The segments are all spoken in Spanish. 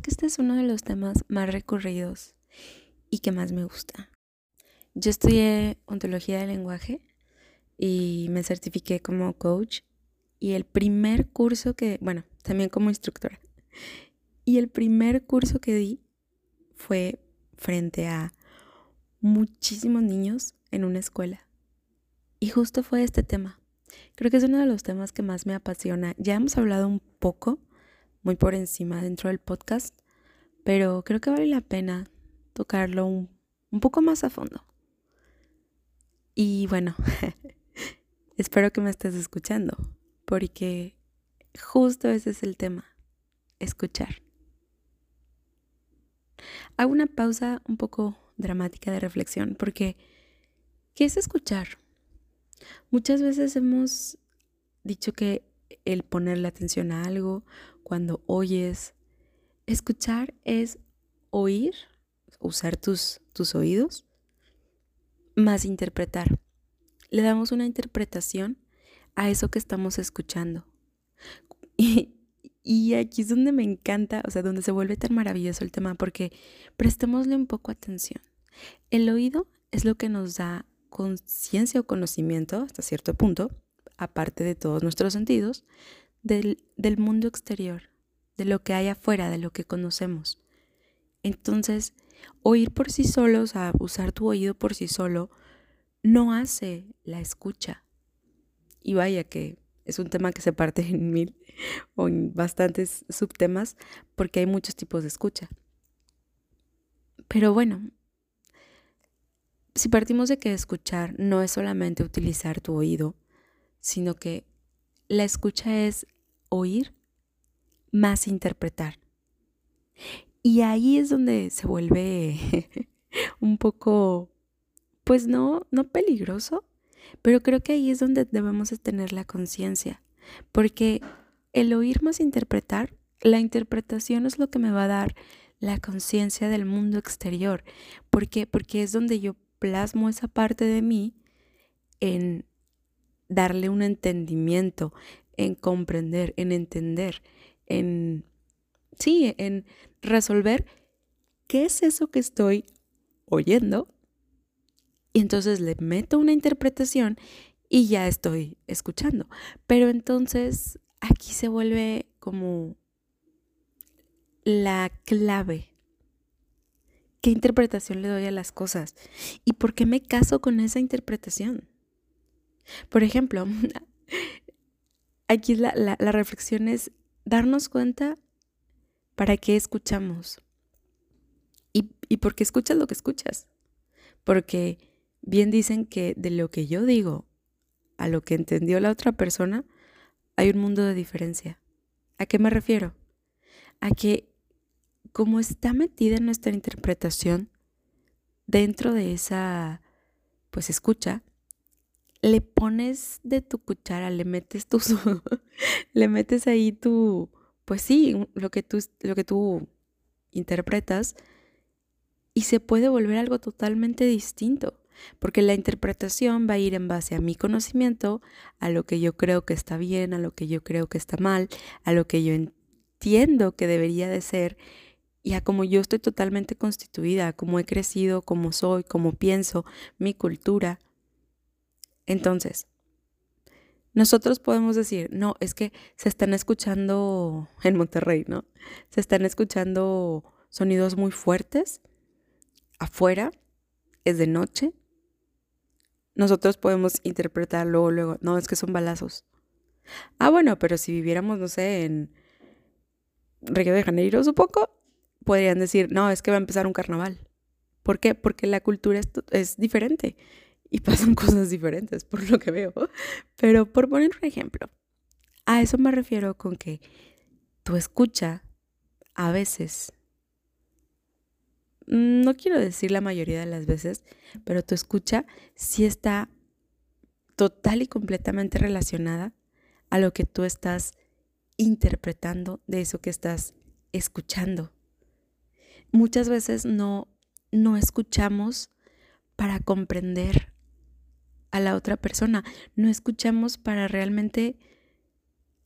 que este es uno de los temas más recurridos y que más me gusta. Yo estudié ontología del lenguaje y me certifiqué como coach y el primer curso que, bueno, también como instructora, y el primer curso que di fue frente a muchísimos niños en una escuela. Y justo fue este tema. Creo que es uno de los temas que más me apasiona. Ya hemos hablado un poco, muy por encima dentro del podcast, pero creo que vale la pena tocarlo un, poco más a fondo. Y bueno, espero que me estés escuchando, porque justo ese es el tema, escuchar. Hago una pausa un poco dramática de reflexión, porque ¿qué es escuchar? Muchas veces hemos dicho que el ponerle atención a algo, cuando oyes, escuchar es oír, usar tus, tus oídos, más interpretar. Le damos una interpretación a eso que estamos escuchando. Y, y aquí es donde me encanta, o sea, donde se vuelve tan maravilloso el tema, porque prestémosle un poco atención. El oído es lo que nos da conciencia o conocimiento hasta cierto punto, aparte de todos nuestros sentidos, del, mundo exterior, de lo que hay afuera, de lo que conocemos. Entonces, oír por sí solo, o usar tu oído por sí solo, no hace la escucha. Y vaya que es un tema que se parte en mil o en bastantes subtemas porque hay muchos tipos de escucha. Pero bueno, si partimos de que escuchar no es solamente utilizar tu oído, sino que la escucha es oír más interpretar. Y ahí es donde se vuelve un poco, pues no, no peligroso, pero creo que ahí es donde debemos tener la conciencia, porque el oír más interpretar, la interpretación es lo que me va a dar la conciencia del mundo exterior. ¿Por qué? Porque es donde yo plasmo esa parte de mí en darle un entendimiento, en comprender, en entender, en, sí, en resolver qué es eso que estoy oyendo. Y entonces le meto una interpretación y ya estoy escuchando. Pero entonces aquí se vuelve como la clave ¿Qué interpretación le doy a las cosas? ¿Y por qué me caso con esa interpretación? Por ejemplo, aquí la, la, reflexión es darnos cuenta para qué escuchamos y, y por qué escuchas lo que escuchas. Porque bien dicen que de lo que yo digo a lo que entendió la otra persona, hay un mundo de diferencia. ¿A qué me refiero? A que como está metida en nuestra interpretación, dentro de esa, pues escucha, le pones de tu cuchara, le metes tu, le metes ahí tu, pues sí, lo que tú, lo que tú interpretas y se puede volver algo totalmente distinto, porque la interpretación va a ir en base a mi conocimiento, a lo que yo creo que está bien, a lo que yo creo que está mal, a lo que yo entiendo que debería de ser y a como yo estoy totalmente constituida, como he crecido, como soy, como pienso, mi cultura. Entonces, nosotros podemos decir, no, es que se están escuchando en Monterrey, ¿no? Se están escuchando sonidos muy fuertes afuera, es de noche. Nosotros podemos interpretar luego, luego, no, es que son balazos. Ah, bueno, pero si viviéramos, no sé, en Río de Janeiro, supongo, podrían decir, no, es que va a empezar un carnaval. ¿Por qué? Porque la cultura es, diferente y pasan cosas diferentes, por lo que veo. Pero por poner un ejemplo, a eso me refiero con que tu escucha a veces, no quiero decir la mayoría de las veces, pero tu escucha sí está total y completamente relacionada a lo que tú estás interpretando de eso que estás escuchando muchas veces no, no escuchamos para comprender a la otra persona, no escuchamos para realmente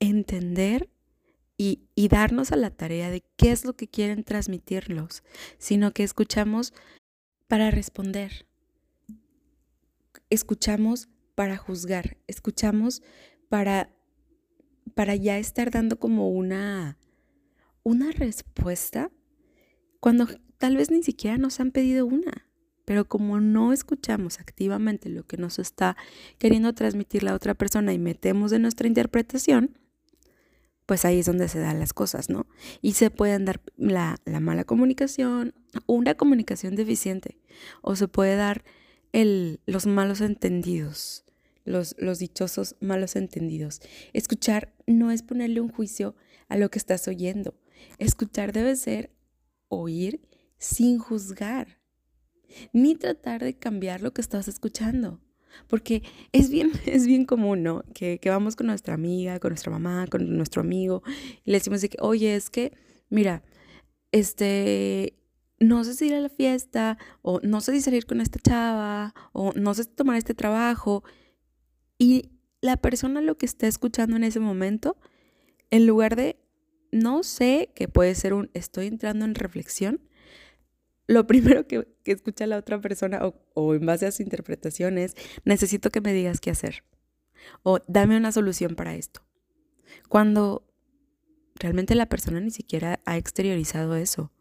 entender y, y darnos a la tarea de qué es lo que quieren transmitirlos, sino que escuchamos para responder. Escuchamos para juzgar, escuchamos para, para ya estar dando como una, una respuesta cuando tal vez ni siquiera nos han pedido una. Pero como no escuchamos activamente lo que nos está queriendo transmitir la otra persona y metemos de nuestra interpretación, pues ahí es donde se dan las cosas, ¿no? Y se pueden dar la, la mala comunicación, una comunicación deficiente, o se puede dar el, los malos entendidos, los, los dichosos malos entendidos. Escuchar no es ponerle un juicio a lo que estás oyendo. Escuchar debe ser oír sin juzgar, ni tratar de cambiar lo que estás escuchando. Porque es bien, es bien común, ¿no? Que, que, vamos con nuestra amiga, con nuestra mamá, con nuestro amigo, y le decimos de que, oye, es que, mira, este, no sé si ir a la fiesta, o no sé si salir con esta chava, o no sé si tomar este trabajo. Y la persona lo que está escuchando en ese momento, en lugar de, no sé, que puede ser un, estoy entrando en reflexión, lo primero que, escucha la otra persona o, en base a su interpretación es, necesito que me digas qué hacer o dame una solución para esto. Cuando realmente la persona ni siquiera ha exteriorizado eso.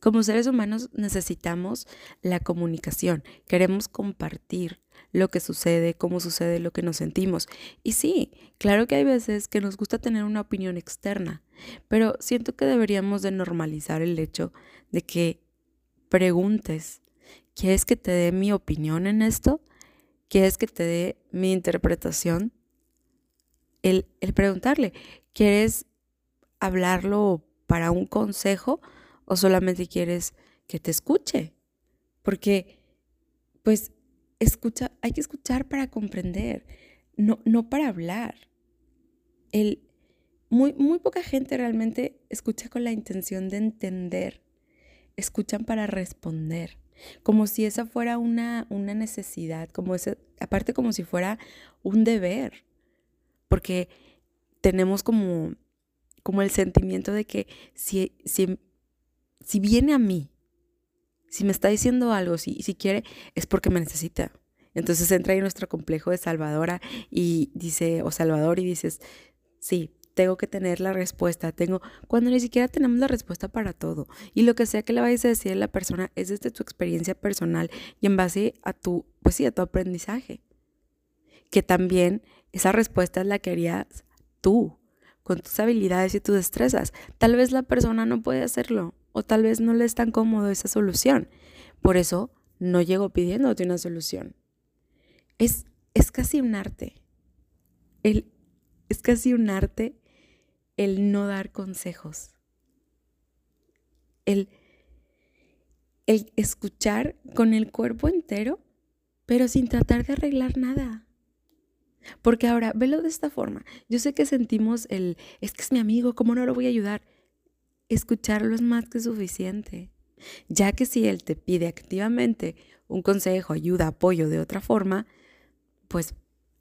Como seres humanos necesitamos la comunicación, queremos compartir lo que sucede, cómo sucede, lo que nos sentimos. Y sí, claro que hay veces que nos gusta tener una opinión externa, pero siento que deberíamos de normalizar el hecho de que preguntes, ¿quieres que te dé mi opinión en esto? ¿Quieres que te dé mi interpretación? El, el preguntarle, ¿quieres hablarlo para un consejo o solamente quieres que te escuche? Porque, pues, escucha, hay que escuchar para comprender, no, no para hablar. El, muy, muy poca gente realmente escucha con la intención de entender, escuchan para responder, como si esa fuera una, una necesidad, como ese, aparte como si fuera un deber, porque tenemos como, como el sentimiento de que si, si, si viene a mí, si me está diciendo algo, si, si quiere, es porque me necesita. Entonces entra ahí nuestro complejo de salvadora y dice, o salvador, y dices, sí, tengo que tener la respuesta, tengo, cuando ni siquiera tenemos la respuesta para todo. Y lo que sea que le vayas a decir a la persona es desde tu experiencia personal y en base a tu, pues sí, a tu aprendizaje. Que también esa respuesta la querías tú, con tus habilidades y tus destrezas. Tal vez la persona no puede hacerlo o tal vez no le es tan cómodo esa solución. Por eso no llego pidiéndote una solución. Es, es casi un arte. El, es casi un arte el no dar consejos. El, el escuchar con el cuerpo entero, pero sin tratar de arreglar nada. Porque ahora, velo de esta forma. Yo sé que sentimos el, es que es mi amigo, ¿cómo no lo voy a ayudar? Escucharlo es más que suficiente. Ya que si él te pide activamente un consejo, ayuda, apoyo de otra forma, pues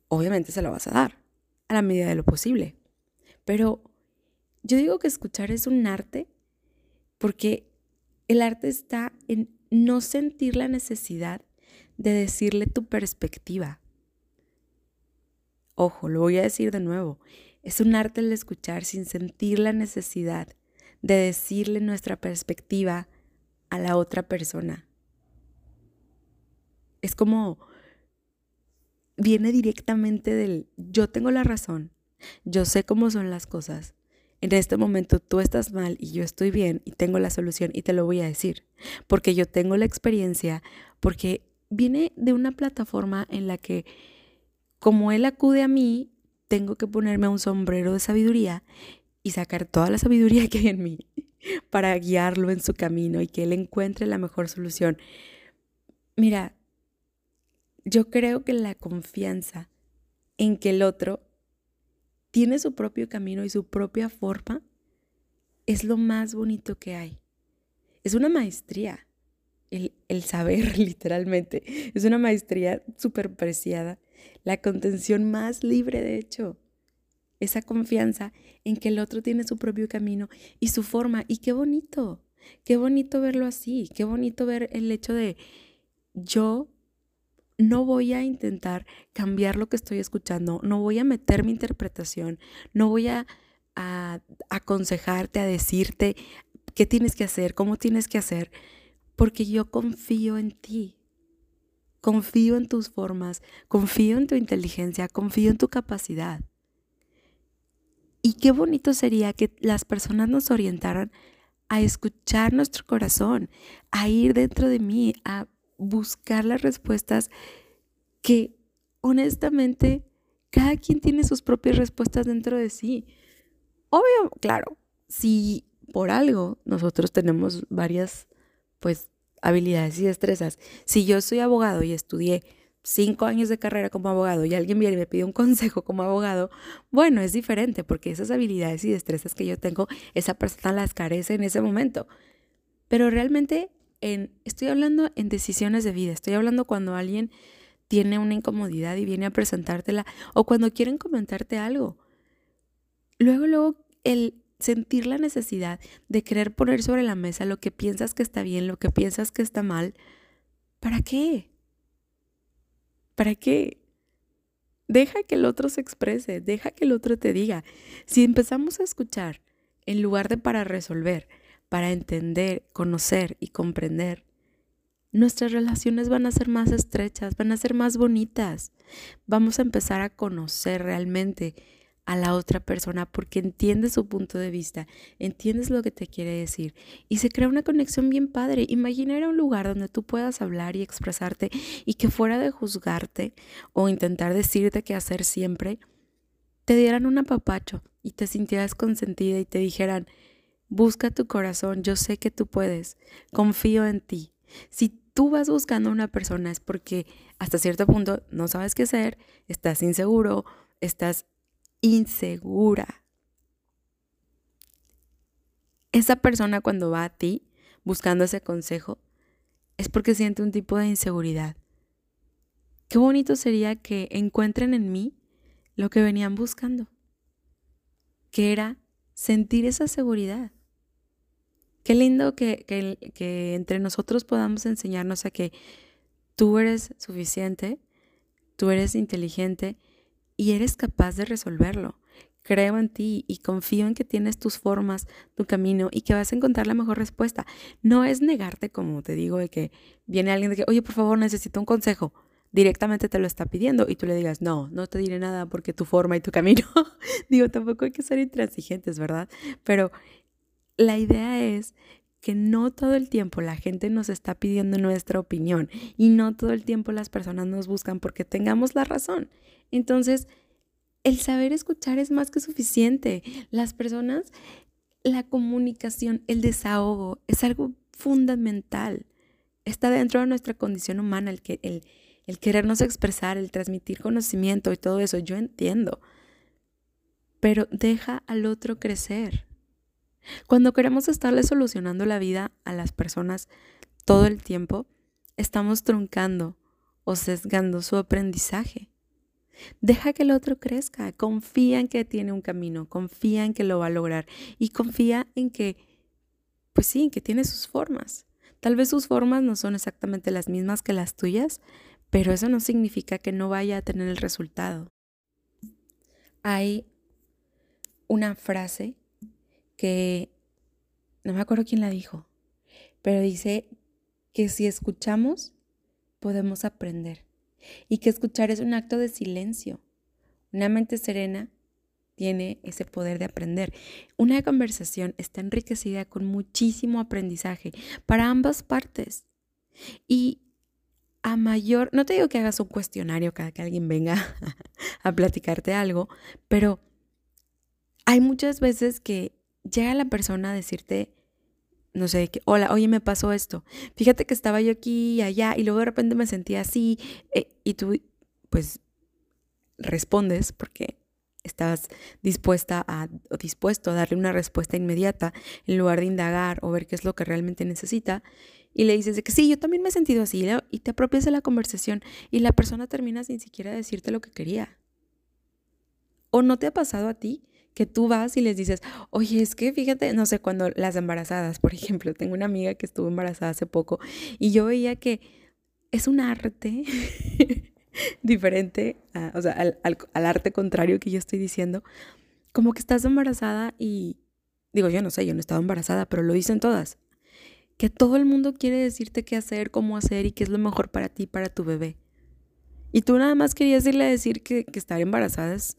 obviamente se lo vas a dar, a la medida de lo posible. Pero yo digo que escuchar es un arte porque el arte está en no sentir la necesidad de decirle tu perspectiva. Ojo, lo voy a decir de nuevo. Es un arte el escuchar sin sentir la necesidad de decirle nuestra perspectiva a la otra persona. Es como viene directamente del yo tengo la razón, yo sé cómo son las cosas. En este momento tú estás mal y yo estoy bien y tengo la solución y te lo voy a decir, porque yo tengo la experiencia, porque viene de una plataforma en la que como él acude a mí, tengo que ponerme un sombrero de sabiduría y sacar toda la sabiduría que hay en mí para guiarlo en su camino y que él encuentre la mejor solución. Mira, yo creo que la confianza en que el otro tiene su propio camino y su propia forma es lo más bonito que hay. Es una maestría, el, el saber literalmente. Es una maestría súper preciada, la contención más libre de hecho. Esa confianza en que el otro tiene su propio camino y su forma. Y qué bonito, qué bonito verlo así, qué bonito ver el hecho de yo no voy a intentar cambiar lo que estoy escuchando, no voy a meter mi interpretación, no voy a, a aconsejarte, a decirte qué tienes que hacer, cómo tienes que hacer, porque yo confío en ti. Confío en tus formas, confío en tu inteligencia, confío en tu capacidad. Y qué bonito sería que las personas nos orientaran a escuchar nuestro corazón, a ir dentro de mí, a buscar las respuestas que honestamente cada quien tiene sus propias respuestas dentro de sí. Obvio, claro, si por algo nosotros tenemos varias pues habilidades y destrezas. Si yo soy abogado y estudié cinco años de carrera como abogado y alguien viene y me pide un consejo como abogado, bueno, es diferente porque esas habilidades y destrezas que yo tengo, esa persona las carece en ese momento. Pero realmente en, estoy hablando en decisiones de vida, estoy hablando cuando alguien tiene una incomodidad y viene a presentártela o cuando quieren comentarte algo. Luego, luego, el sentir la necesidad de querer poner sobre la mesa lo que piensas que está bien, lo que piensas que está mal, ¿para qué? ¿Para qué? Deja que el otro se exprese, deja que el otro te diga. Si empezamos a escuchar en lugar de para resolver, para entender, conocer y comprender, nuestras relaciones van a ser más estrechas, van a ser más bonitas. Vamos a empezar a conocer realmente a la otra persona porque entiendes su punto de vista, entiendes lo que te quiere decir y se crea una conexión bien padre. Imagina un lugar donde tú puedas hablar y expresarte y que fuera de juzgarte o intentar decirte qué hacer siempre, te dieran un apapacho y te sintieras consentida y te dijeran, busca tu corazón, yo sé que tú puedes, confío en ti. Si tú vas buscando a una persona es porque hasta cierto punto no sabes qué hacer, estás inseguro, estás insegura. Esa persona cuando va a ti buscando ese consejo es porque siente un tipo de inseguridad. Qué bonito sería que encuentren en mí lo que venían buscando, que era sentir esa seguridad. Qué lindo que, que, que entre nosotros podamos enseñarnos a que tú eres suficiente, tú eres inteligente y eres capaz de resolverlo. Creo en ti y confío en que tienes tus formas, tu camino y que vas a encontrar la mejor respuesta. No es negarte, como te digo, de que viene alguien de que, oye, por favor, necesito un consejo. Directamente te lo está pidiendo y tú le digas, no, no te diré nada porque tu forma y tu camino. digo, tampoco hay que ser intransigentes, ¿verdad? Pero la idea es que no todo el tiempo la gente nos está pidiendo nuestra opinión y no todo el tiempo las personas nos buscan porque tengamos la razón. Entonces, el saber escuchar es más que suficiente. Las personas, la comunicación, el desahogo es algo fundamental. Está dentro de nuestra condición humana el, que, el, el querernos expresar, el transmitir conocimiento y todo eso. Yo entiendo. Pero deja al otro crecer. Cuando queremos estarle solucionando la vida a las personas todo el tiempo, estamos truncando o sesgando su aprendizaje. Deja que el otro crezca, confía en que tiene un camino, confía en que lo va a lograr y confía en que, pues sí, en que tiene sus formas. Tal vez sus formas no son exactamente las mismas que las tuyas, pero eso no significa que no vaya a tener el resultado. Hay una frase que, no me acuerdo quién la dijo, pero dice que si escuchamos, podemos aprender y que escuchar es un acto de silencio. Una mente serena tiene ese poder de aprender. Una conversación está enriquecida con muchísimo aprendizaje para ambas partes. Y a mayor, no te digo que hagas un cuestionario cada que alguien venga a platicarte algo, pero hay muchas veces que llega la persona a decirte, no sé, que, hola, oye, me pasó esto. Fíjate que estaba yo aquí y allá y luego de repente me sentía así eh, y tú, pues, respondes porque estás dispuesta a, o dispuesto a darle una respuesta inmediata en lugar de indagar o ver qué es lo que realmente necesita. Y le dices de que sí, yo también me he sentido así y te apropias de la conversación y la persona termina sin siquiera decirte lo que quería. ¿O no te ha pasado a ti que tú vas y les dices, oye, es que fíjate, no sé, cuando las embarazadas, por ejemplo, tengo una amiga que estuvo embarazada hace poco y yo veía que es un arte diferente, o sea, al, al arte contrario que yo estoy diciendo, como que estás embarazada y, digo, yo no sé, yo no estaba embarazada, pero lo dicen todas, que todo el mundo quiere decirte qué hacer, cómo hacer y qué es lo mejor para ti, para tu bebé. Y tú nada más querías irle a decir que, estar embarazada es,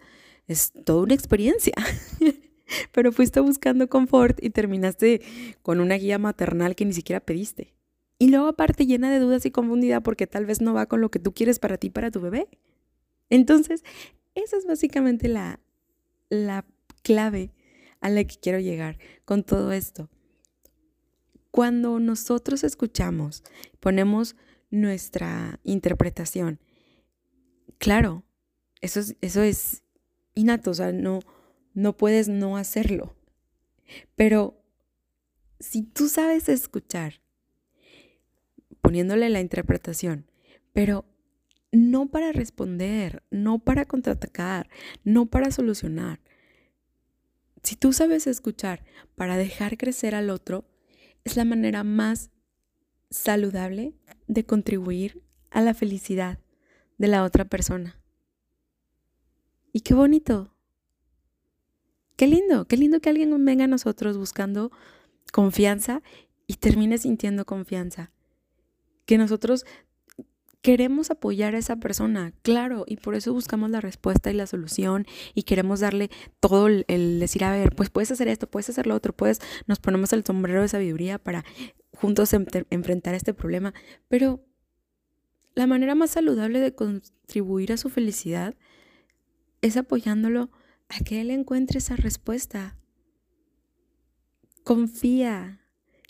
es toda una experiencia. pero fuiste buscando confort y terminaste con una guía maternal que ni siquiera pediste. Y luego aparte llena de dudas y confundida porque tal vez no va con lo que tú quieres para ti, para tu bebé. Entonces, esa es básicamente la, la clave a la que quiero llegar con todo esto. Cuando nosotros escuchamos, ponemos nuestra interpretación, claro, eso es, eso es o sea, no, no puedes no hacerlo. Pero si tú sabes escuchar, poniéndole la interpretación, pero no para responder, no para contraatacar, no para solucionar. Si tú sabes escuchar para dejar crecer al otro, es la manera más saludable de contribuir a la felicidad de la otra persona. Y qué bonito. Qué lindo, qué lindo que alguien venga a nosotros buscando confianza y termine sintiendo confianza. Que nosotros queremos apoyar a esa persona, claro, y por eso buscamos la respuesta y la solución y queremos darle todo el, decir, a ver, pues puedes hacer esto, puedes hacer lo otro, pues nos ponemos el sombrero de sabiduría para juntos enfrentar este problema, pero la manera más saludable de contribuir a su felicidad es apoyándolo a que él encuentre esa respuesta. Confía,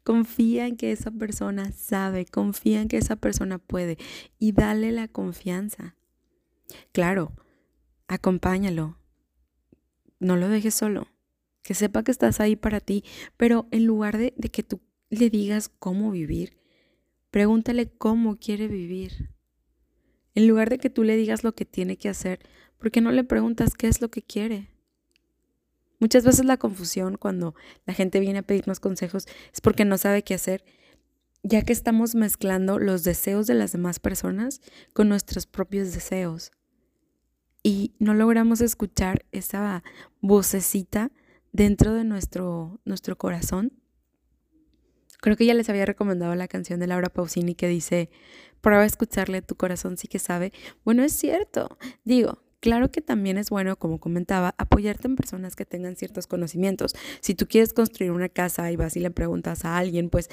Confía en que esa persona sabe, confía en que esa persona puede y dale la confianza. Claro, acompáñalo. No lo dejes solo. Que sepa que estás ahí para ti, pero en lugar de, de que tú le digas cómo vivir, pregúntale cómo quiere vivir. En lugar de que tú le digas lo que tiene que hacer, ¿por qué no le preguntas qué es lo que quiere? Muchas veces la confusión cuando la gente viene a pedirnos consejos es porque no sabe qué hacer, ya que estamos mezclando los deseos de las demás personas con nuestros propios deseos. Y no logramos escuchar esa vocecita dentro de nuestro, nuestro corazón. Creo que ya les había recomendado la canción de Laura Pausini que dice, prueba a escucharle a tu corazón, sí que sabe. Bueno, es cierto. Digo, Claro que también es bueno, como comentaba, apoyarte en personas que tengan ciertos conocimientos. Si tú quieres construir una casa y vas y le preguntas a alguien, pues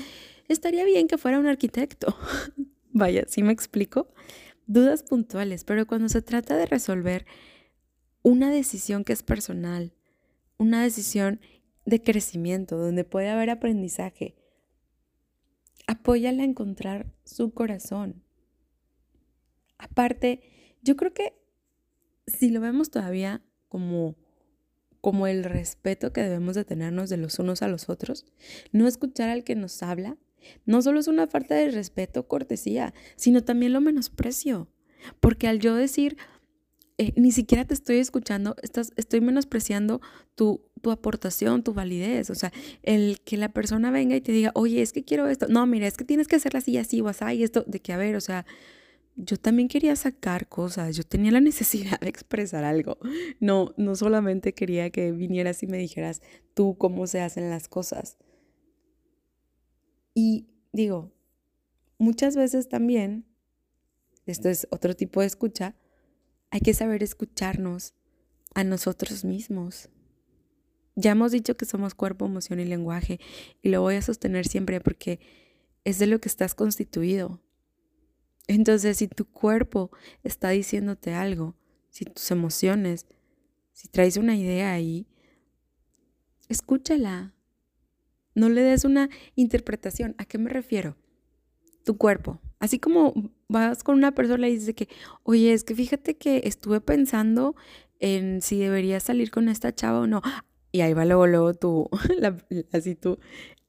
estaría bien que fuera un arquitecto. Vaya, ¿sí me explico? Dudas puntuales, pero cuando se trata de resolver una decisión que es personal, una decisión de crecimiento, donde puede haber aprendizaje, apóyala a encontrar su corazón. Aparte, yo creo que si lo vemos todavía como como el respeto que debemos de tenernos de los unos a los otros, no escuchar al que nos habla, no solo es una falta de respeto, cortesía, sino también lo menosprecio. Porque al yo decir, eh, ni siquiera te estoy escuchando, estás, estoy menospreciando tu, tu aportación, tu validez. O sea, el que la persona venga y te diga, oye, es que quiero esto. No, mira, es que tienes que hacerla así, así, o así, y esto, de que, a ver, o sea, yo también quería sacar cosas, yo tenía la necesidad de expresar algo. No, no solamente quería que vinieras y me dijeras tú cómo se hacen las cosas. Y digo, muchas veces también, esto es otro tipo de escucha, hay que saber escucharnos a nosotros mismos. Ya hemos dicho que somos cuerpo, emoción y lenguaje y lo voy a sostener siempre porque es de lo que estás constituido. Entonces, si tu cuerpo está diciéndote algo, si tus emociones, si traes una idea ahí, escúchala. No le des una interpretación. ¿A qué me refiero? Tu cuerpo. Así como vas con una persona y dices que, oye, es que fíjate que estuve pensando en si debería salir con esta chava o no. Y ahí va luego, luego tú, así tú,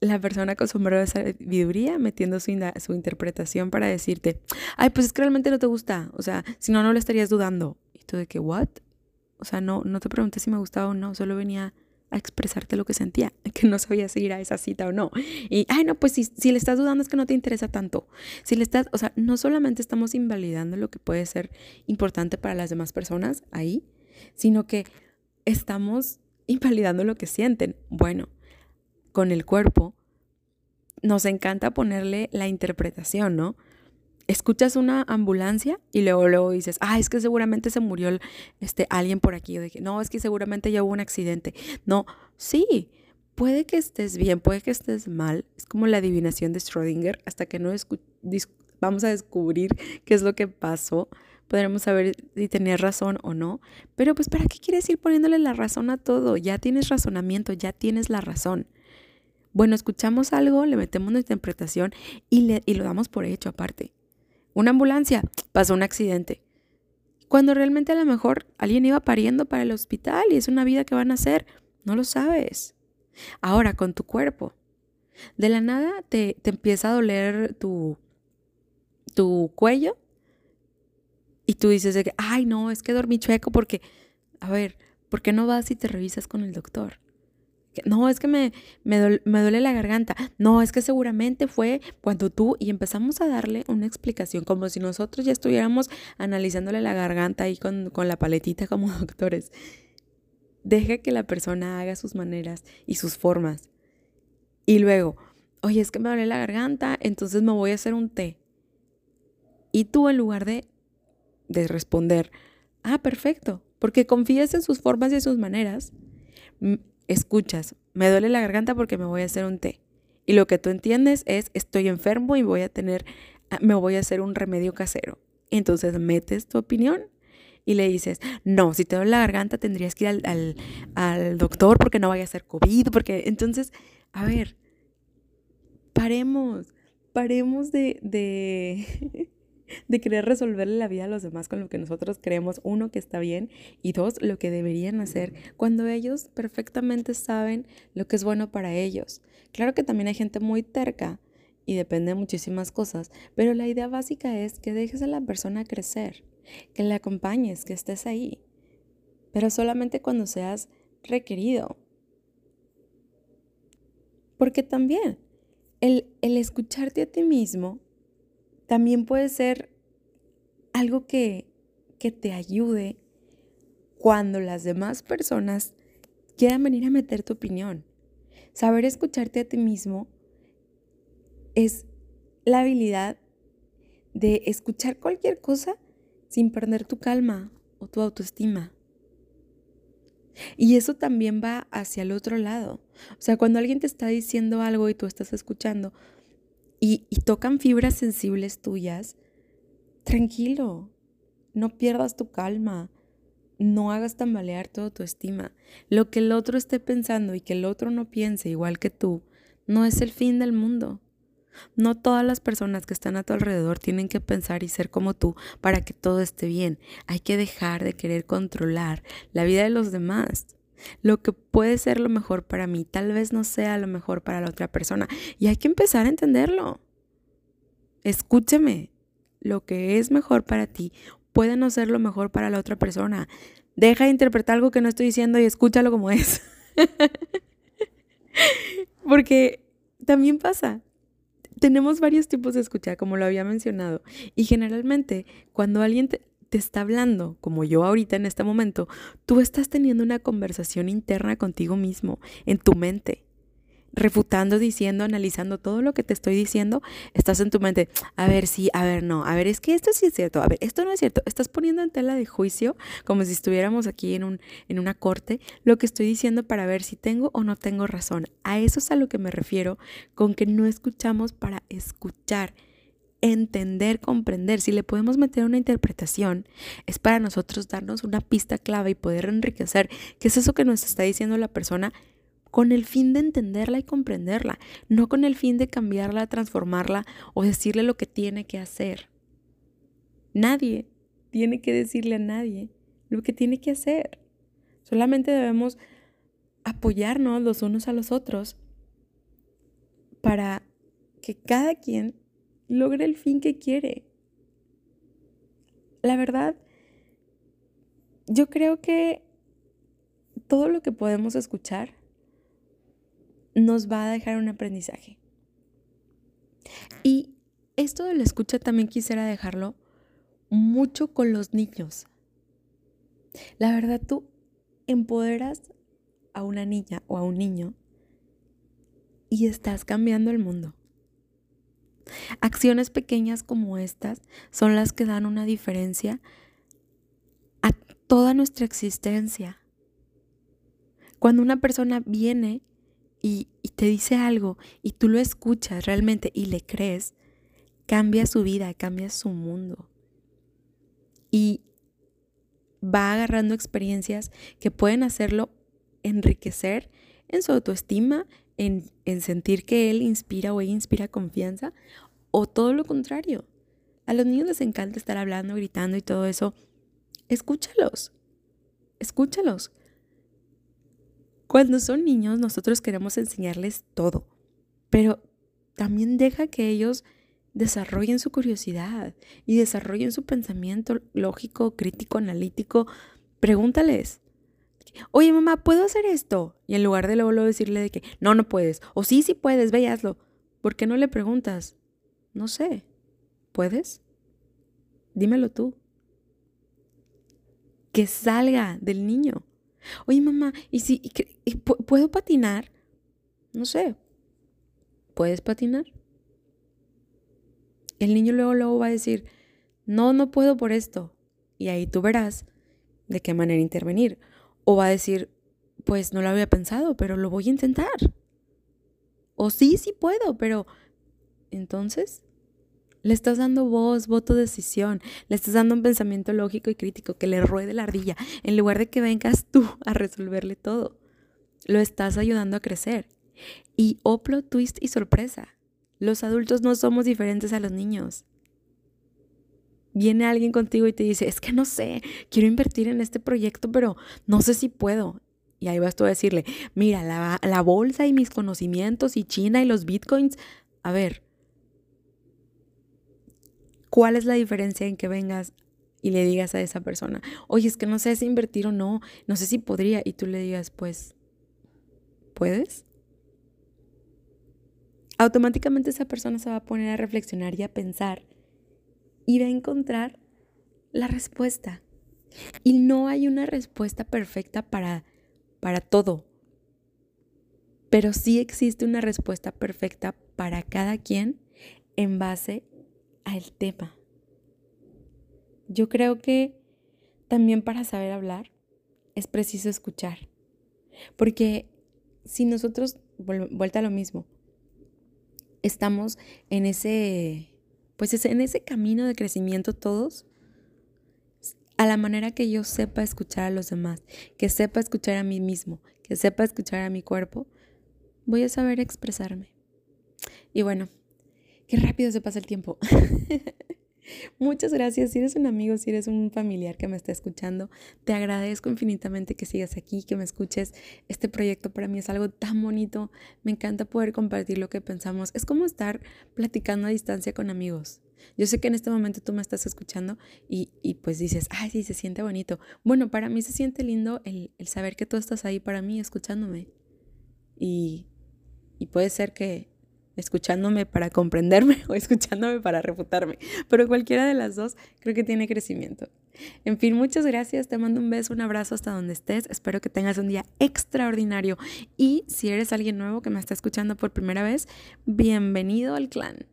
la persona con sombrero de sabiduría metiendo su, su, interpretación para decirte, ay, pues es que realmente no te gusta, o sea, si no, no lo estarías dudando. Y tú de que, ¿what? O sea, no, no te pregunté si me gustaba o no, solo venía a expresarte lo que sentía, que no sabía si ir a esa cita o no. Y, ay, no, pues si, si le estás dudando es que no te interesa tanto. Si le estás, o sea, no solamente estamos invalidando lo que puede ser importante para las demás personas ahí, sino que estamos invalidando lo que sienten. Bueno, con el cuerpo nos encanta ponerle la interpretación, ¿no? escuchas una ambulancia y luego, luego dices, ah, es que seguramente se murió este, alguien por aquí. O de que, no, es que seguramente ya hubo un accidente. No, sí, puede que estés bien, puede que estés mal. Es como la adivinación de Schrödinger. Hasta que no vamos a descubrir qué es lo que pasó, podremos saber si tenías razón o no. Pero pues, ¿para qué quieres ir poniéndole la razón a todo? Ya tienes razonamiento, ya tienes la razón. Bueno, escuchamos algo, le metemos una interpretación y, le, y lo damos por hecho aparte. Una ambulancia, pasó un accidente. Cuando realmente a lo mejor alguien iba pariendo para el hospital y es una vida que van a hacer, no lo sabes. Ahora, con tu cuerpo. De la nada te, te empieza a doler tu, tu cuello y tú dices de que, ay, no, es que dormí chueco porque, a ver, ¿por qué no vas y te revisas con el doctor? No, es que me, me, duele, la garganta. No, es que seguramente fue cuando tú y empezamos a darle una explicación, como si nosotros ya estuviéramos analizándole la garganta ahí con, con la paletita como doctores. Deja que la persona haga sus maneras y sus formas. Y luego, oye, es que me duele la garganta, entonces me voy a hacer un té. Y tú en lugar de, de responder, ah, perfecto, porque confías en sus formas y en sus maneras, escuchas, me duele la garganta porque me voy a hacer un té. Y lo que tú entiendes es, estoy enfermo y voy a tener, ah, me voy a hacer un remedio casero. Entonces metes tu opinión y le dices, no, si te duele la garganta tendrías que ir al, al doctor porque no vaya a ser COVID, porque entonces, a ver, paremos, paremos de, de, de querer resolverle la vida a los demás con lo que nosotros creemos, uno, que está bien y dos, lo que deberían hacer cuando ellos perfectamente saben lo que es bueno para ellos. Claro que también hay gente muy terca y depende de muchísimas cosas, pero la idea básica es que dejes a la persona crecer, que le acompañes, que estés ahí, pero solamente cuando seas requerido. Porque también el, el escucharte a ti mismo también puede ser algo que, que te ayude cuando las demás personas quieran venir a meter tu opinión. Saber escucharte a ti mismo es la habilidad de escuchar cualquier cosa sin perder tu calma o tu autoestima. Y eso también va hacia el otro lado. O sea, cuando alguien te está diciendo algo y tú estás escuchando, y, tocan fibras sensibles tuyas, tranquilo, no pierdas tu calma, no hagas tambalear todo tu estima. Lo que el otro esté pensando y que el otro no piense igual que tú, no es el fin del mundo. No todas las personas que están a tu alrededor tienen que pensar y ser como tú para que todo esté bien. Hay que dejar de querer controlar la vida de los demás. Lo que puede ser lo mejor para mí tal vez no sea lo mejor para la otra persona. Y hay que empezar a entenderlo. Escúcheme. Lo que es mejor para ti puede no ser lo mejor para la otra persona. Deja de interpretar algo que no estoy diciendo y escúchalo como es. Porque también pasa. Tenemos varios tipos de escuchar, como lo había mencionado. Y generalmente, cuando alguien te está hablando, como yo ahorita en este momento, tú estás teniendo una conversación interna contigo mismo, en tu mente, refutando, diciendo, analizando todo lo que te estoy diciendo, estás en tu mente, a ver, sí, a ver, no, a ver, es que esto sí es cierto, a ver, esto no es cierto, estás poniendo en tela de juicio, como si estuviéramos aquí en, un, en una corte, lo que estoy diciendo para ver si tengo o no tengo razón. A eso es a lo que me refiero con que no escuchamos para escuchar entender, comprender, si le podemos meter una interpretación, es para nosotros darnos una pista clave y poder enriquecer qué es eso que nos está diciendo la persona con el fin de entenderla y comprenderla, no con el fin de cambiarla, transformarla o decirle lo que tiene que hacer. Nadie tiene que decirle a nadie lo que tiene que hacer. Solamente debemos apoyarnos los unos a los otros para que cada quien logre el fin que quiere. La verdad, yo creo que todo lo que podemos escuchar nos va a dejar un aprendizaje. Y esto de la escucha también quisiera dejarlo mucho con los niños. La verdad, tú empoderas a una niña o a un niño y estás cambiando el mundo. Acciones pequeñas como estas son las que dan una diferencia a toda nuestra existencia. Cuando una persona viene y, te dice algo y tú lo escuchas realmente y le crees, cambia su vida, cambia su mundo. Y va agarrando experiencias que pueden hacerlo enriquecer en su autoestima, en, en sentir que él inspira o ella inspira confianza, o todo lo contrario. A los niños les encanta estar hablando, gritando y todo eso. Escúchalos. Escúchalos. Cuando son niños, nosotros queremos enseñarles todo, pero también deja que ellos desarrollen su curiosidad y desarrollen su pensamiento lógico, crítico, analítico. Pregúntales. Oye, mamá, ¿puedo hacer esto? Y en lugar de luego, decirle de que no, no puedes. O sí, sí puedes, ve hazlo. ¿Por qué no le preguntas? No sé. ¿Puedes? Dímelo tú. Que salga del niño. Oye, mamá, ¿y si puedo patinar? No sé. ¿Puedes patinar? El niño luego, luego va a decir, no, no puedo por esto. Y ahí tú verás de qué manera intervenir. O va a decir, pues no lo había pensado, pero lo voy a intentar. O sí, sí puedo, pero entonces le estás dando voz, voto, decisión. Le estás dando un pensamiento lógico y crítico que le ruede la ardilla, en lugar de que vengas tú a resolverle todo. Lo estás ayudando a crecer. Y oplo, twist y sorpresa. Los adultos no somos diferentes a los niños. Viene alguien contigo y te dice, es que no sé, quiero invertir en este proyecto, pero no sé si puedo. Y ahí vas tú a decirle, mira, la, la bolsa y mis conocimientos y China y los bitcoins. A ver, ¿Cuál es la diferencia en que vengas y le digas a esa persona, oye, es que no sé si invertir o no, no sé si podría, y tú le digas, pues, ¿puedes? Automáticamente esa persona se va a poner a reflexionar y a pensar y a encontrar la respuesta. Y no hay una respuesta perfecta para, para todo, pero sí existe una respuesta perfecta para cada quien en base al tema. Yo creo que también para saber hablar es preciso escuchar. Porque si nosotros, vuelta a lo mismo, estamos en ese, pues en ese camino de crecimiento todos, a la manera que yo sepa escuchar a los demás, que sepa escuchar a mí mismo, que sepa escuchar a mi cuerpo, voy a saber expresarme. Y bueno, Qué rápido se pasa el tiempo. Muchas gracias. Si eres un amigo, si eres un familiar que me está escuchando, te agradezco infinitamente que sigas aquí, que me escuches. Este proyecto para mí es algo tan bonito. Me encanta poder compartir lo que pensamos. Es como estar platicando a distancia con amigos. Yo sé que en este momento tú me estás escuchando y, pues dices, ay, sí, se siente bonito. Bueno, para mí se siente lindo el, saber que tú estás ahí para mí escuchándome. Y, y puede ser que escuchándome para comprenderme o escuchándome para refutarme. Pero cualquiera de las dos creo que tiene crecimiento. En fin, muchas gracias. Te mando un beso, un abrazo hasta donde estés. Espero que tengas un día extraordinario. Y si eres alguien nuevo que me está escuchando por primera vez, bienvenido al clan.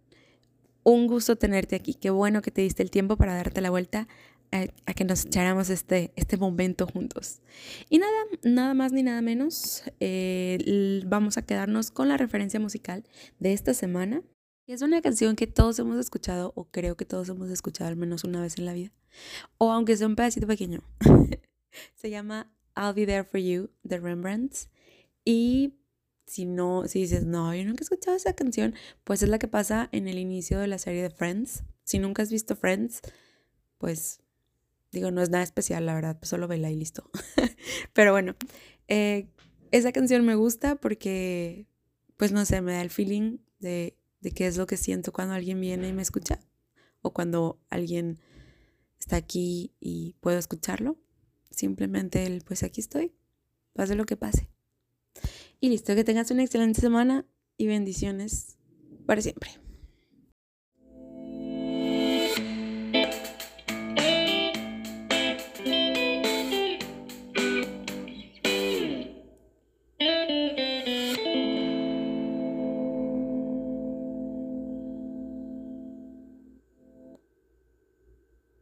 Un gusto tenerte aquí. Qué bueno que te diste el tiempo para darte la vuelta a, que nos echáramos este, este momento juntos. Y nada, nada más ni nada menos, eh, vamos a quedarnos con la referencia musical de esta semana. Es una canción que todos hemos escuchado, o creo que todos hemos escuchado al menos una vez en la vida, o aunque sea un pedacito pequeño. Se llama I'll Be There For You de Rembrandt. Y si no, si dices, no, yo nunca he escuchado esa canción, pues es la que pasa en el inicio de la serie de Friends. Si nunca has visto Friends, pues Digo, no es nada especial, la verdad, pues solo vela y listo. Pero bueno, eh, esa canción me gusta porque, pues no sé, me da el feeling de, de qué es lo que siento cuando alguien viene y me escucha o cuando alguien está aquí y puedo escucharlo. Simplemente el, pues aquí estoy. pase lo que pase. Y listo, que tengas una excelente semana y bendiciones para siempre.